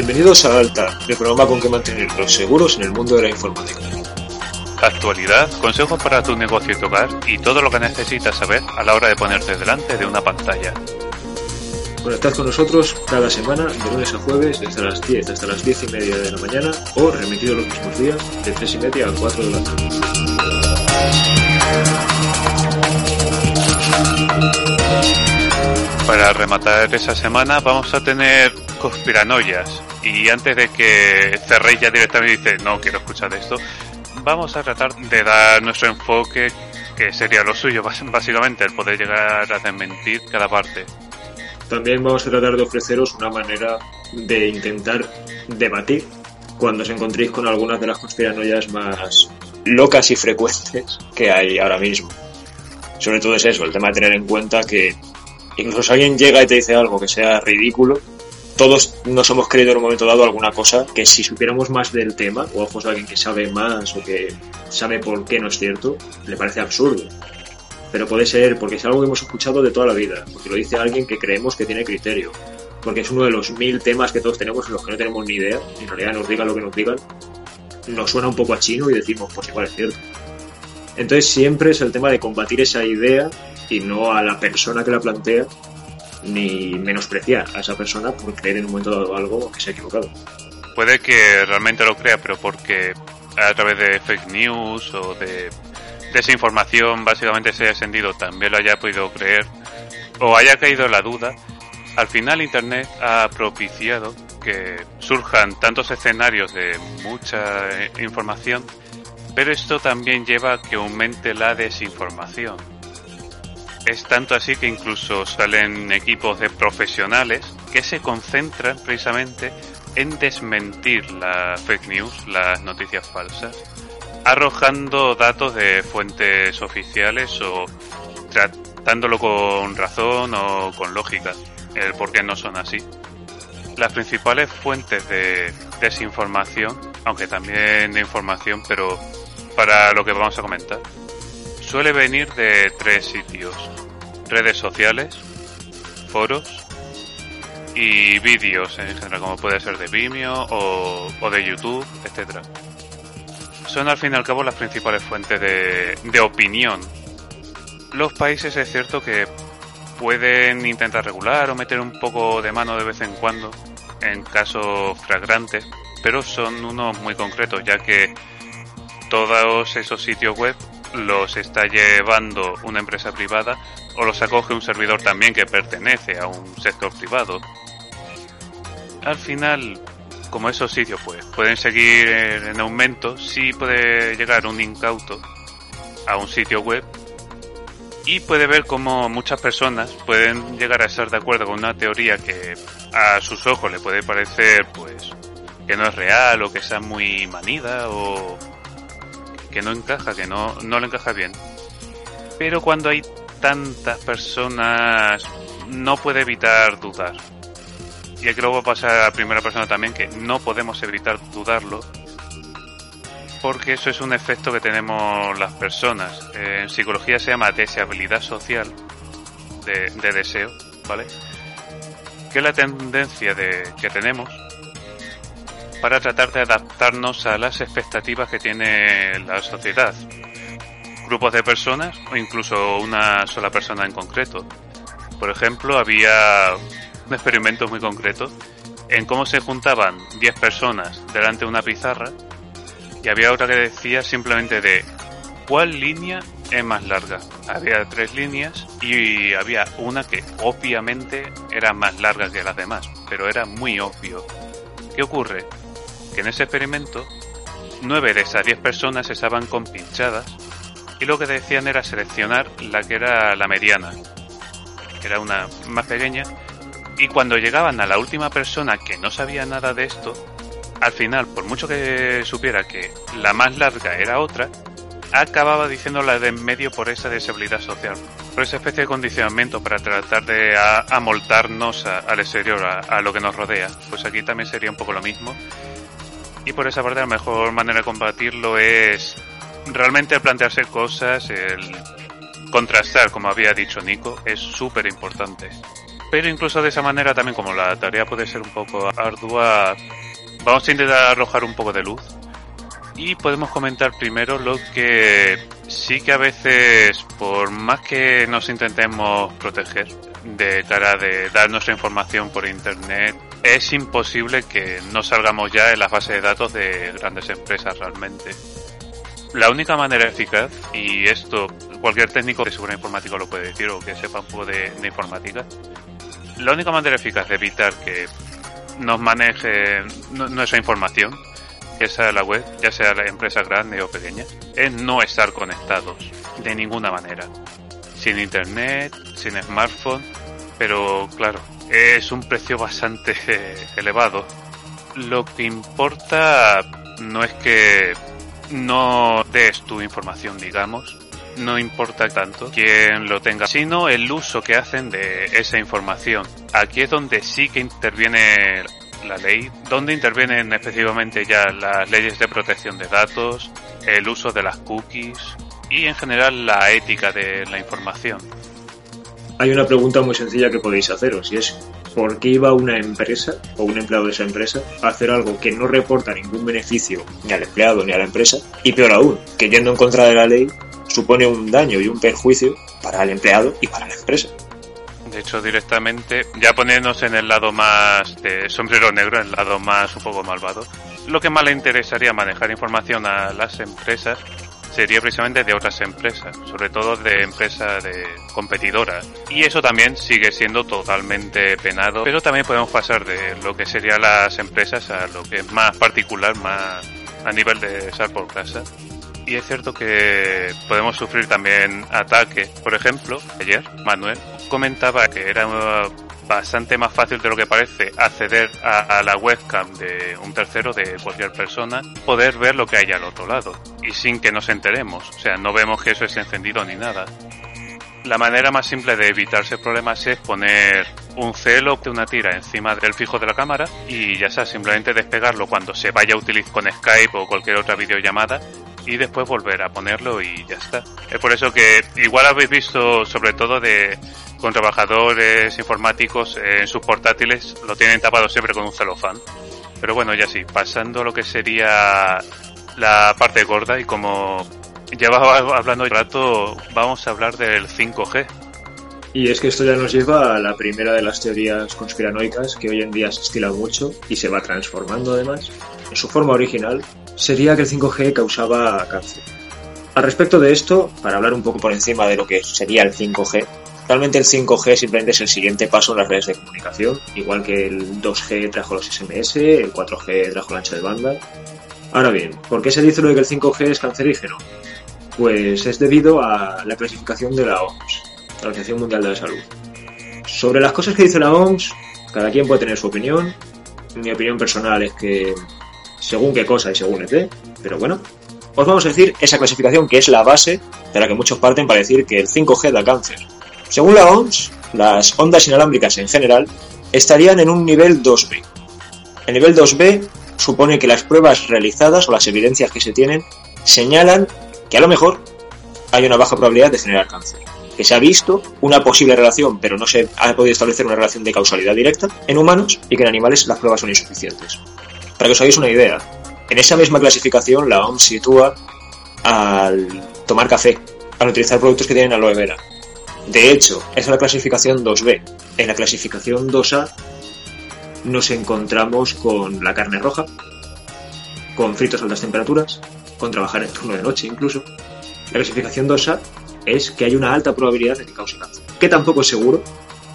Bienvenidos a Alta, el programa con que mantener los seguros en el mundo de la informática. Actualidad, consejos para tu negocio y tu hogar y todo lo que necesitas saber a la hora de ponerte delante de una pantalla. Conectad con nosotros cada semana, de lunes a jueves, desde las 10 hasta las 10 y media de la mañana o remitido los mismos días, de 3 y media a 4 de la tarde. Para rematar esa semana vamos a tener conspiranoias y antes de que cerréis ya directamente dice no quiero escuchar esto, vamos a tratar de dar nuestro enfoque que sería lo suyo básicamente el poder llegar a desmentir cada parte. También vamos a tratar de ofreceros una manera de intentar debatir cuando os encontréis con algunas de las conspiranoias más locas y frecuentes que hay ahora mismo. Sobre todo es eso, el tema de tener en cuenta que incluso alguien llega y te dice algo que sea ridículo, todos nos hemos creído en un momento dado alguna cosa que si supiéramos más del tema, o ojos de alguien que sabe más o que sabe por qué no es cierto, le parece absurdo. Pero puede ser porque es algo que hemos escuchado de toda la vida, porque lo dice alguien que creemos que tiene criterio, porque es uno de los mil temas que todos tenemos en los que no tenemos ni idea, y en realidad nos digan lo que nos digan, nos suena un poco a chino y decimos, pues igual es cierto. Entonces siempre es el tema de combatir esa idea y no a la persona que la plantea ni menospreciar a esa persona por creer en un momento dado algo que se ha equivocado. Puede que realmente lo crea, pero porque a través de fake news o de desinformación básicamente se haya sentido también lo haya podido creer o haya caído en la duda, al final Internet ha propiciado que surjan tantos escenarios de mucha información, pero esto también lleva a que aumente la desinformación es tanto así que incluso salen equipos de profesionales que se concentran precisamente en desmentir la fake news, las noticias falsas, arrojando datos de fuentes oficiales o tratándolo con razón o con lógica, el por qué no son así. Las principales fuentes de desinformación, aunque también de información, pero para lo que vamos a comentar, suele venir de tres sitios. Redes sociales, foros y vídeos en general, como puede ser de Vimeo o, de YouTube, etcétera. Son al fin y al cabo las principales fuentes de, de opinión. Los países es cierto que pueden intentar regular o meter un poco de mano de vez en cuando en casos flagrantes, pero son unos muy concretos, ya que todos esos sitios web los está llevando una empresa privada o los acoge un servidor también que pertenece a un sector privado. Al final, como esos sitios pues pueden seguir en aumento, sí puede llegar un incauto a un sitio web y puede ver cómo muchas personas pueden llegar a estar de acuerdo con una teoría que a sus ojos le puede parecer pues que no es real o que sea muy manida o que no encaja, que no, no le encaja bien. Pero cuando hay tantas personas, no puede evitar dudar. Y aquí luego pasa a primera persona también, que no podemos evitar dudarlo, porque eso es un efecto que tenemos las personas. En psicología se llama deseabilidad social, de, de deseo, ¿vale? Que es la tendencia de, que tenemos para tratar de adaptarnos a las expectativas que tiene la sociedad. Grupos de personas o incluso una sola persona en concreto. Por ejemplo, había un experimento muy concreto en cómo se juntaban 10 personas delante de una pizarra y había otra que decía simplemente de cuál línea es más larga. Había tres líneas y había una que obviamente era más larga que las demás, pero era muy obvio. ¿Qué ocurre? Que en ese experimento nueve de esas diez personas estaban compinchadas y lo que decían era seleccionar la que era la mediana, que era una más pequeña, y cuando llegaban a la última persona que no sabía nada de esto, al final, por mucho que supiera que la más larga era otra, acababa diciendo la de en medio por esa deshabilidad social, por esa especie de condicionamiento para tratar de amoltarnos al exterior, a lo que nos rodea. Pues aquí también sería un poco lo mismo y por esa parte la mejor manera de combatirlo es realmente plantearse cosas, el contrastar, como había dicho Nico, es súper importante. Pero incluso de esa manera también como la tarea puede ser un poco ardua, vamos a intentar arrojar un poco de luz. Y podemos comentar primero lo que sí que a veces, por más que nos intentemos proteger de cara de dar nuestra información por internet, es imposible que no salgamos ya en la base de datos de grandes empresas realmente. La única manera eficaz, y esto cualquier técnico de seguridad informática lo puede decir o que sepa un poco de, informática, la única manera eficaz de evitar que nos maneje nuestra información, que sea la web, ya sea la empresa grande o pequeña, es no estar conectados de ninguna manera. Sin internet, sin smartphone, pero claro, es un precio bastante elevado. Lo que importa no es que no des tu información, digamos, no importa tanto quién lo tenga, sino el uso que hacen de esa información. Aquí es donde sí que interviene la ley, donde intervienen específicamente ya las leyes de protección de datos, el uso de las cookies y en general la ética de la información. Hay una pregunta muy sencilla que podéis haceros y es ¿por qué iba una empresa o un empleado de esa empresa a hacer algo que no reporta ningún beneficio ni al empleado ni a la empresa? Y peor aún, que yendo en contra de la ley supone un daño y un perjuicio para el empleado y para la empresa. De hecho, directamente, ya poniéndonos en el lado más de sombrero negro, el lado más un poco malvado, lo que más le interesaría manejar información a las empresas sería precisamente de otras empresas, sobre todo de empresas de competidoras. Y eso también sigue siendo totalmente penado, pero también podemos pasar de lo que serían las empresas a lo que es más particular, más a nivel de estar por casa. Y es cierto que podemos sufrir también ataques. Por ejemplo, ayer Manuel comentaba que era bastante más fácil de lo que parece acceder a, la webcam de un tercero, de cualquier persona, poder ver lo que hay al otro lado y sin que nos enteremos. O sea, no vemos que eso es encendido ni nada. La manera más simple de evitarse problemas es poner un celo de una tira encima del fijo de la cámara y ya sea simplemente despegarlo cuando se vaya a utilizar con Skype o cualquier otra videollamada y después volver a ponerlo y ya está. Es por eso que igual habéis visto sobre todo de con trabajadores informáticos en sus portátiles lo tienen tapado siempre con un celofán. Pero bueno, ya sí, pasando lo que sería la parte gorda y como llevaba hablando de rato, vamos a hablar del 5G. Y es que esto ya nos lleva a la primera de las teorías conspiranoicas que hoy en día se estila mucho y se va transformando además. En su forma original sería que el 5G causaba cáncer. Al respecto de esto, para hablar un poco por encima de lo que sería el 5G, realmente el 5G simplemente es el siguiente paso en las redes de comunicación, igual que el 2G trajo los SMS, el 4G trajo el ancho de banda. Ahora bien, ¿por qué se dice lo de que el 5G es cancerígeno? Pues es debido a la clasificación de la OMS, la Organización Mundial de la Salud. Sobre las cosas que dice la OMS, cada quien puede tener su opinión. Mi opinión personal es que según qué cosa y según qué, pero bueno, os vamos a decir esa clasificación que es la base de la que muchos parten para decir que el 5G da cáncer. Según la OMS, las ondas inalámbricas en general estarían en un nivel 2B. El nivel 2B supone que las pruebas realizadas o las evidencias que se tienen señalan que a lo mejor hay una baja probabilidad de generar cáncer. Que se ha visto una posible relación, pero no se ha podido establecer una relación de causalidad directa en humanos y que en animales las pruebas son insuficientes. Para que os hagáis una idea, en esa misma clasificación la OMS sitúa al tomar café, al utilizar productos que tienen aloe vera. De hecho, es la clasificación 2B. En la clasificación 2A nos encontramos con la carne roja, con fritos a altas temperaturas, con trabajar en turno de noche incluso. La clasificación 2A es que hay una alta probabilidad de que cause cáncer, que tampoco es seguro,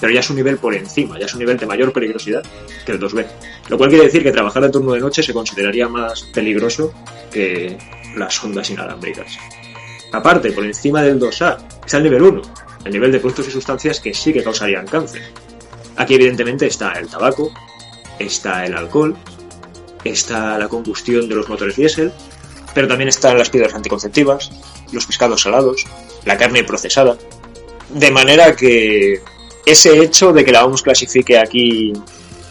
pero ya es un nivel por encima, ya es un nivel de mayor peligrosidad que el 2B. Lo cual quiere decir que trabajar en turno de noche se consideraría más peligroso que las ondas inalámbricas. Aparte, por encima del 2A está el nivel 1, el nivel de productos y sustancias que sí que causarían cáncer. Aquí evidentemente está el tabaco, está el alcohol, está la combustión de los motores diésel, pero también están las piedras anticonceptivas, los pescados salados, la carne procesada. De manera que ese hecho de que la OMS clasifique aquí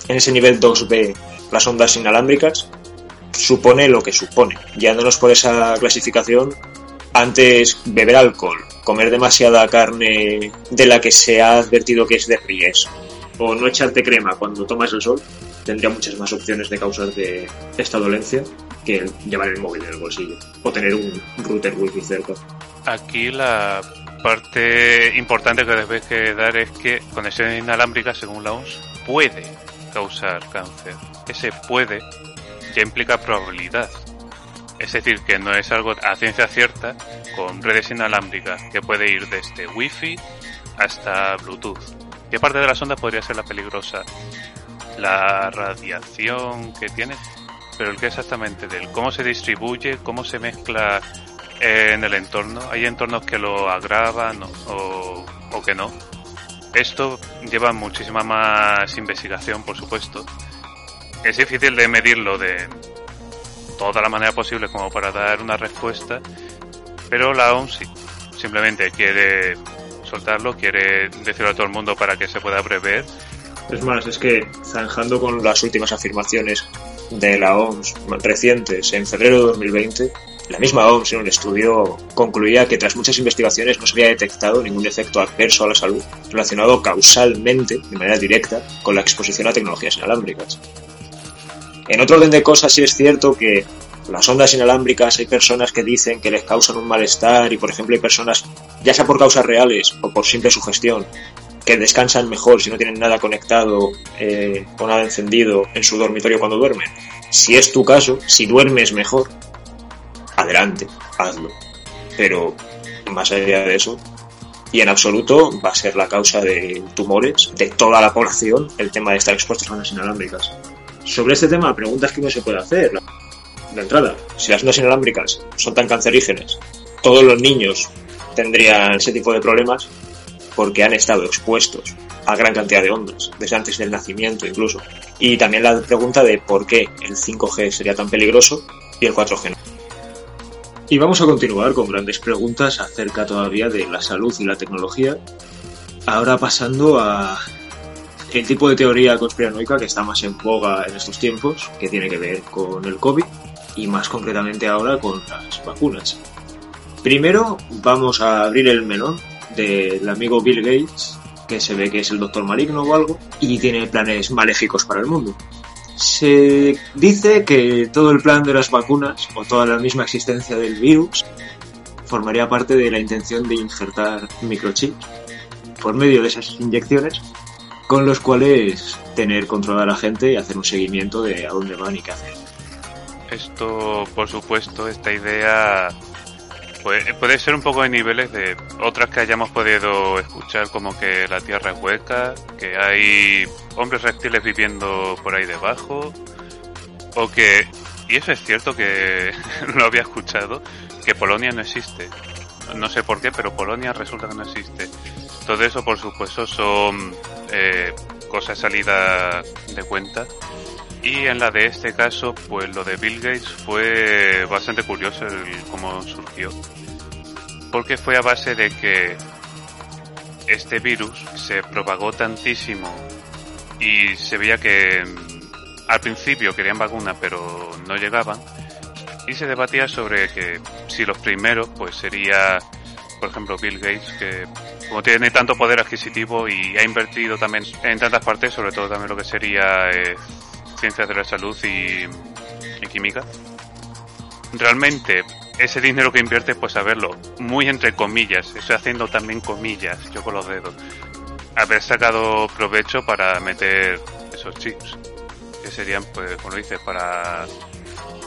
en ese nivel 2B las ondas inalámbricas supone lo que supone. Guiándonos por esa clasificación, antes beber alcohol, comer demasiada carne de la que se ha advertido que es de riesgo o no echarte crema cuando tomas el sol, tendría muchas más opciones de causarte esta dolencia que llevar el móvil en el bolsillo o tener un router wifi cerca. Aquí la parte importante que debes que dar es que conexión inalámbrica, según la OMS, puede causar cáncer. Ese puede ya implica probabilidad. Es decir, que no es algo a ciencia cierta con redes inalámbricas que puede ir desde Wi-Fi hasta Bluetooth. ¿Qué parte de la sonda podría ser la peligrosa? La radiación que tiene, pero el que exactamente del cómo se distribuye, cómo se mezcla en el entorno. Hay entornos que lo agravan o, o que no. Esto lleva muchísima más investigación, por supuesto. Es difícil de medirlo de toda la manera posible como para dar una respuesta, pero la OMS. Simplemente quiere soltarlo, quiere decirlo a todo el mundo para que se pueda prever. Es más, es que zanjando con las últimas afirmaciones de la OMS recientes en febrero de 2020, la misma OMS en un estudio concluía que tras muchas investigaciones no se había detectado ningún efecto adverso a la salud relacionado causalmente, de manera directa, con la exposición a tecnologías inalámbricas. En otro orden de cosas sí es cierto que las ondas inalámbricas hay personas que dicen que les causan un malestar y por ejemplo hay personas, ya sea por causas reales o por simple sugestión, que descansan mejor si no tienen nada conectado eh, o nada encendido en su dormitorio cuando duermen. Si es tu caso, si duermes mejor, adelante, hazlo. Pero más allá de eso, y en absoluto va a ser la causa de tumores de toda la población el tema de estar expuestos a ondas inalámbricas. Sobre este tema, preguntas que no se puede hacer. De entrada, si las ondas inalámbricas son tan cancerígenas, todos los niños tendrían ese tipo de problemas porque han estado expuestos a gran cantidad de ondas, desde antes del nacimiento incluso. Y también la pregunta de por qué el 5G sería tan peligroso y el 4G no. Y vamos a continuar con grandes preguntas acerca todavía de la salud y la tecnología. Ahora pasando a el tipo de teoría conspiranoica que está más en boga en estos tiempos, que tiene que ver con el COVID y más concretamente ahora con las vacunas. Primero vamos a abrir el melón del amigo Bill Gates, que se ve que es el doctor maligno o algo, y tiene planes maléficos para el mundo. Se dice que todo el plan de las vacunas o toda la misma existencia del virus formaría parte de la intención de injertar microchips por medio de esas inyecciones con los cuales tener controlada a la gente y hacer un seguimiento de a dónde van y qué hacen. Esto, por supuesto, esta idea puede, puede ser un poco de niveles de otras que hayamos podido escuchar, como que la Tierra es hueca, que hay hombres reptiles viviendo por ahí debajo, o que, y eso es cierto que lo había escuchado, que Polonia no existe. No sé por qué, pero Polonia resulta que no existe. Todo eso, por supuesto, son eh, cosas salidas de cuenta. Y en la de este caso, pues lo de Bill Gates fue bastante curioso el cómo surgió. Porque fue a base de que este virus se propagó tantísimo y se veía que mm, al principio querían vacuna pero no llegaban y se debatía sobre que si los primeros pues sería por ejemplo Bill Gates que como tiene tanto poder adquisitivo y ha invertido también en tantas partes, sobre todo también lo que sería eh, ciencias de la salud y, química, realmente ese dinero que invierte, pues a verlo, muy entre comillas, estoy haciendo también comillas, yo con los dedos, haber sacado provecho para meter esos chips, que serían, pues, como dices, para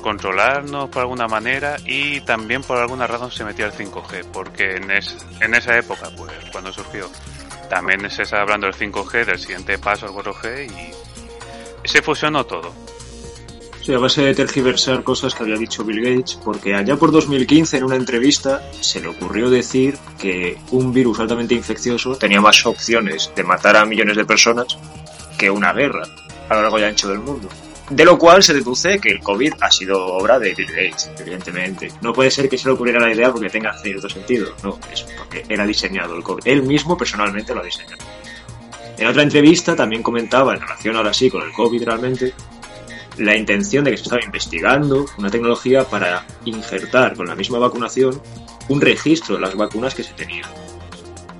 controlarnos por alguna manera y también por alguna razón se metió el 5G, porque en, es, en esa época, pues cuando surgió, también se está hablando del 5G, del siguiente paso al 4G y se fusionó todo. Sí, a base de tergiversar cosas que había dicho Bill Gates, porque allá por 2015 en una entrevista se le ocurrió decir que un virus altamente infeccioso tenía más opciones de matar a millones de personas que una guerra a lo largo y ancho del mundo. De lo cual se deduce que el COVID ha sido obra de Bill Gates, evidentemente. No puede ser que se le ocurriera la idea porque tenga cierto sentido. No, es porque era diseñado el COVID. Él mismo personalmente lo ha diseñado. En otra entrevista también comentaba, en relación ahora sí con el COVID realmente, la intención de que se estaba investigando una tecnología para injertar con la misma vacunación un registro de las vacunas que se tenían.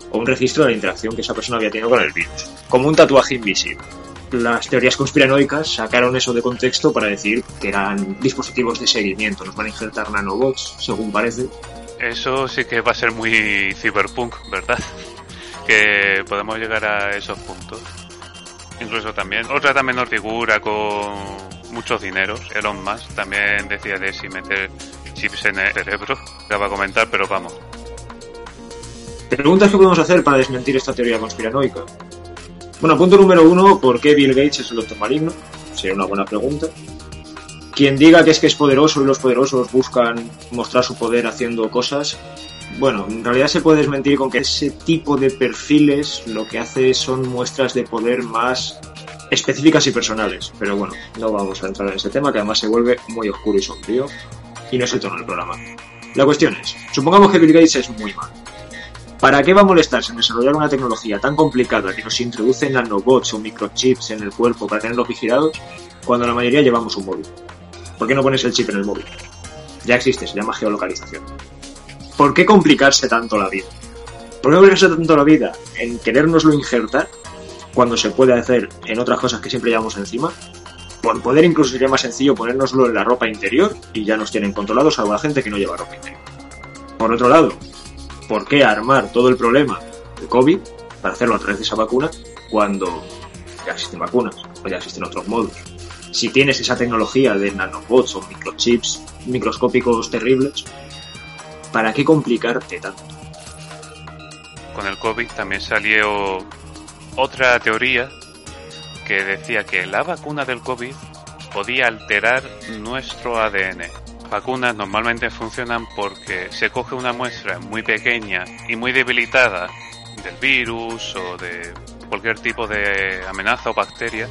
o un registro de la interacción que esa persona había tenido con el virus, como un tatuaje invisible. Las teorías conspiranoicas sacaron eso de contexto para decir que eran dispositivos de seguimiento, nos van a injertar nanobots, según parece. Eso sí que va a ser muy cyberpunk, ¿verdad? Que podemos llegar a esos puntos. Incluso también, otra también menor figura con muchos dineros, Elon Musk también decía de si meter chips en el cerebro, que va a comentar, pero vamos. Preguntas que podemos hacer para desmentir esta teoría conspiranoica. Bueno, punto número uno, ¿por qué Bill Gates es el doctor maligno? Sería una buena pregunta. Quien diga que es que es poderoso y los poderosos buscan mostrar su poder haciendo cosas, bueno, en realidad se puede desmentir con que ese tipo de perfiles lo que hace son muestras de poder más específicas y personales. Pero bueno, no vamos a entrar en ese tema que además se vuelve muy oscuro y sombrío y no es el tono del programa. La cuestión es, supongamos que Bill Gates es muy malo. ¿Para qué va a molestarse en desarrollar una tecnología tan complicada que nos introduce nanobots o microchips en el cuerpo para tenerlos vigilados cuando la mayoría llevamos un móvil? ¿Por qué no pones el chip en el móvil? Ya existe, se llama geolocalización. ¿Por qué complicarse tanto la vida? ¿Por qué complicarse tanto la vida en querérnoslo injertar cuando se puede hacer en otras cosas que siempre llevamos encima? Por poder incluso sería más sencillo ponérnoslo en la ropa interior y ya nos tienen controlados a la gente que no lleva ropa interior. Por otro lado, ¿por qué armar todo el problema de COVID para hacerlo a través de esa vacuna cuando ya existen vacunas o ya existen otros modos? Si tienes esa tecnología de nanobots o microchips microscópicos terribles, ¿para qué complicarte tanto? Con el COVID también salió otra teoría que decía que la vacuna del COVID podía alterar nuestro ADN vacunas normalmente funcionan porque se coge una muestra muy pequeña y muy debilitada del virus o de cualquier tipo de amenaza o bacteria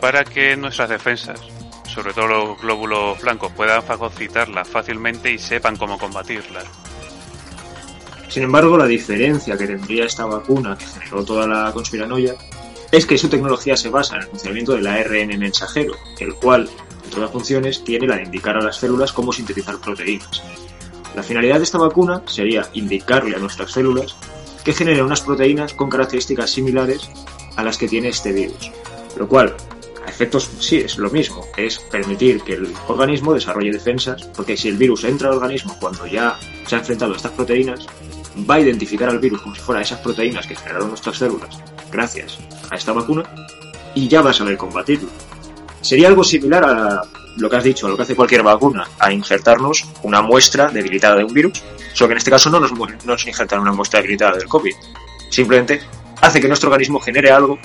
para que nuestras defensas, sobre todo los glóbulos blancos, puedan fagocitarla fácilmente y sepan cómo combatirla. Sin embargo, la diferencia que tendría esta vacuna que generó toda la conspiranoia es que su tecnología se basa en el funcionamiento del ARN mensajero, el cual entre las funciones, tiene la de indicar a las células cómo sintetizar proteínas. La finalidad de esta vacuna sería indicarle a nuestras células que generen unas proteínas con características similares a las que tiene este virus. Lo cual, a efectos sí es lo mismo, es permitir que el organismo desarrolle defensas, porque si el virus entra al organismo cuando ya se ha enfrentado a estas proteínas, va a identificar al virus como si fuera esas proteínas que generaron nuestras células gracias a esta vacuna y ya va a saber combatirlo. Sería algo similar a lo que has dicho, a lo que hace cualquier vacuna, a injertarnos una muestra debilitada de un virus, solo que en este caso no nos, no nos injertan una muestra debilitada del COVID. Simplemente hace que nuestro organismo genere algo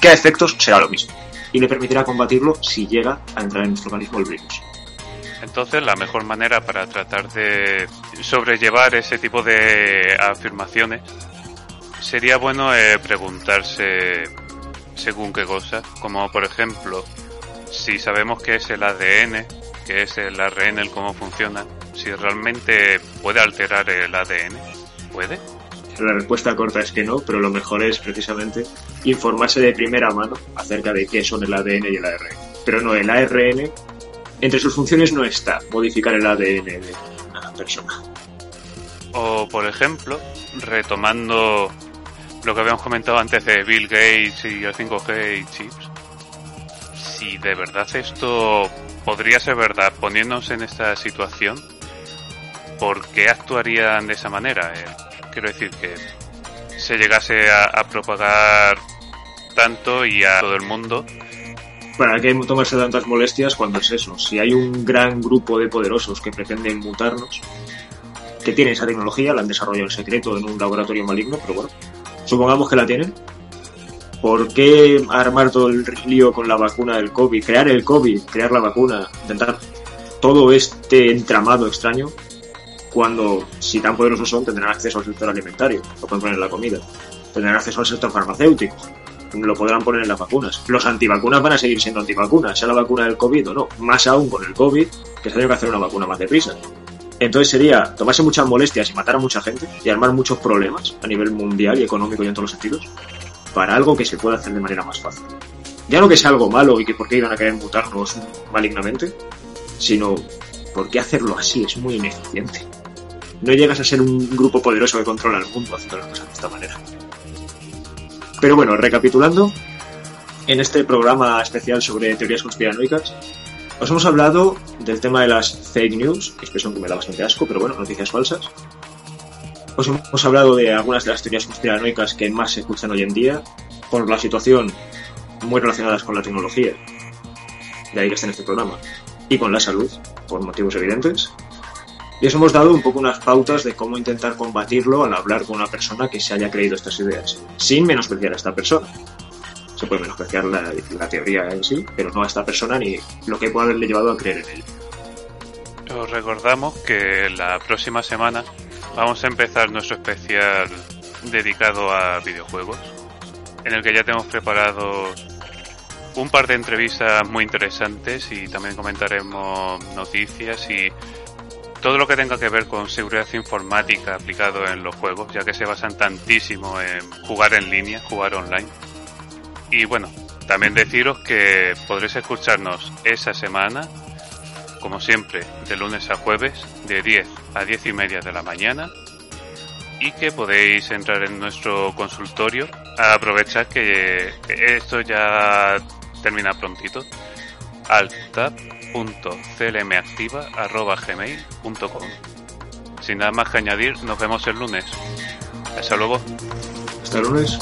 que a efectos será lo mismo y le permitirá combatirlo si llega a entrar en nuestro organismo el virus. Entonces, la mejor manera para tratar de sobrellevar ese tipo de afirmaciones sería bueno eh, preguntarse según qué cosa, como por ejemplo, si sabemos qué es el ADN, qué es el ARN, el cómo funciona, si realmente puede alterar el ADN, ¿puede? La respuesta corta es que no, pero lo mejor es precisamente informarse de primera mano acerca de qué son el ADN y el ARN. Pero no, el ARN, entre sus funciones no está modificar el ADN de una persona. O, por ejemplo, retomando lo que habíamos comentado antes de Bill Gates y el 5G y chips, si de verdad esto podría ser verdad, poniéndonos en esta situación, ¿por qué actuarían de esa manera? Eh, quiero decir que se llegase a, propagar tanto y a todo el mundo. ¿Para qué tomarse tantas molestias cuando es eso? Si hay un gran grupo de poderosos que pretenden mutarnos, que tienen esa tecnología, la han desarrollado en secreto en un laboratorio maligno, pero bueno, supongamos que la tienen, ¿por qué armar todo el lío con la vacuna del COVID, crear el COVID, crear la vacuna, intentar todo este entramado extraño, cuando si tan poderosos son tendrán acceso al sector alimentario, lo pueden poner en la comida, tendrán acceso al sector farmacéutico, lo podrán poner en las vacunas. Los antivacunas van a seguir siendo antivacunas, sea la vacuna del COVID o no, más aún con el COVID, que se debe hacer una vacuna más deprisa. Entonces sería tomarse muchas molestias y matar a mucha gente y armar muchos problemas a nivel mundial y económico y en todos los sentidos para algo que se pueda hacer de manera más fácil. Ya no que sea algo malo y que por qué iban a querer mutarnos malignamente, sino porque hacerlo así es muy ineficiente. no llegas a ser un grupo poderoso que controla el mundo haciendo las cosas de esta manera. Pero bueno, recapitulando, en este programa especial sobre teorías conspiranoicas, os hemos hablado del tema de las fake news, expresión que me da bastante asco, pero bueno, noticias falsas. Os hemos hablado de algunas de las teorías conspiranoicas que más se escuchan hoy en día, por la situación muy relacionadas con la tecnología, de ahí que está en este programa, y con la salud, por motivos evidentes. Y os hemos dado un poco unas pautas de cómo intentar combatirlo al hablar con una persona que se haya creído estas ideas, sin menospreciar a esta persona. Se puede menospreciar la, la teoría en sí, pero no a esta persona ni lo que puede haberle llevado a creer en ella. Os recordamos que la próxima semana vamos a empezar nuestro especial dedicado a videojuegos, en el que ya tenemos preparado un par de entrevistas muy interesantes y también comentaremos noticias y todo lo que tenga que ver con seguridad informática aplicado en los juegos, ya que se basan tantísimo en jugar en línea, jugar online. Y bueno, también deciros que podréis escucharnos esa semana, como siempre, de lunes a jueves, de 10 a 10 y media de la mañana, y que podéis entrar en nuestro consultorio a aprovechar que esto ya termina prontito alt.clmactiva.gmail.com Sin nada más que añadir, nos vemos el lunes. Hasta luego. Hasta el lunes.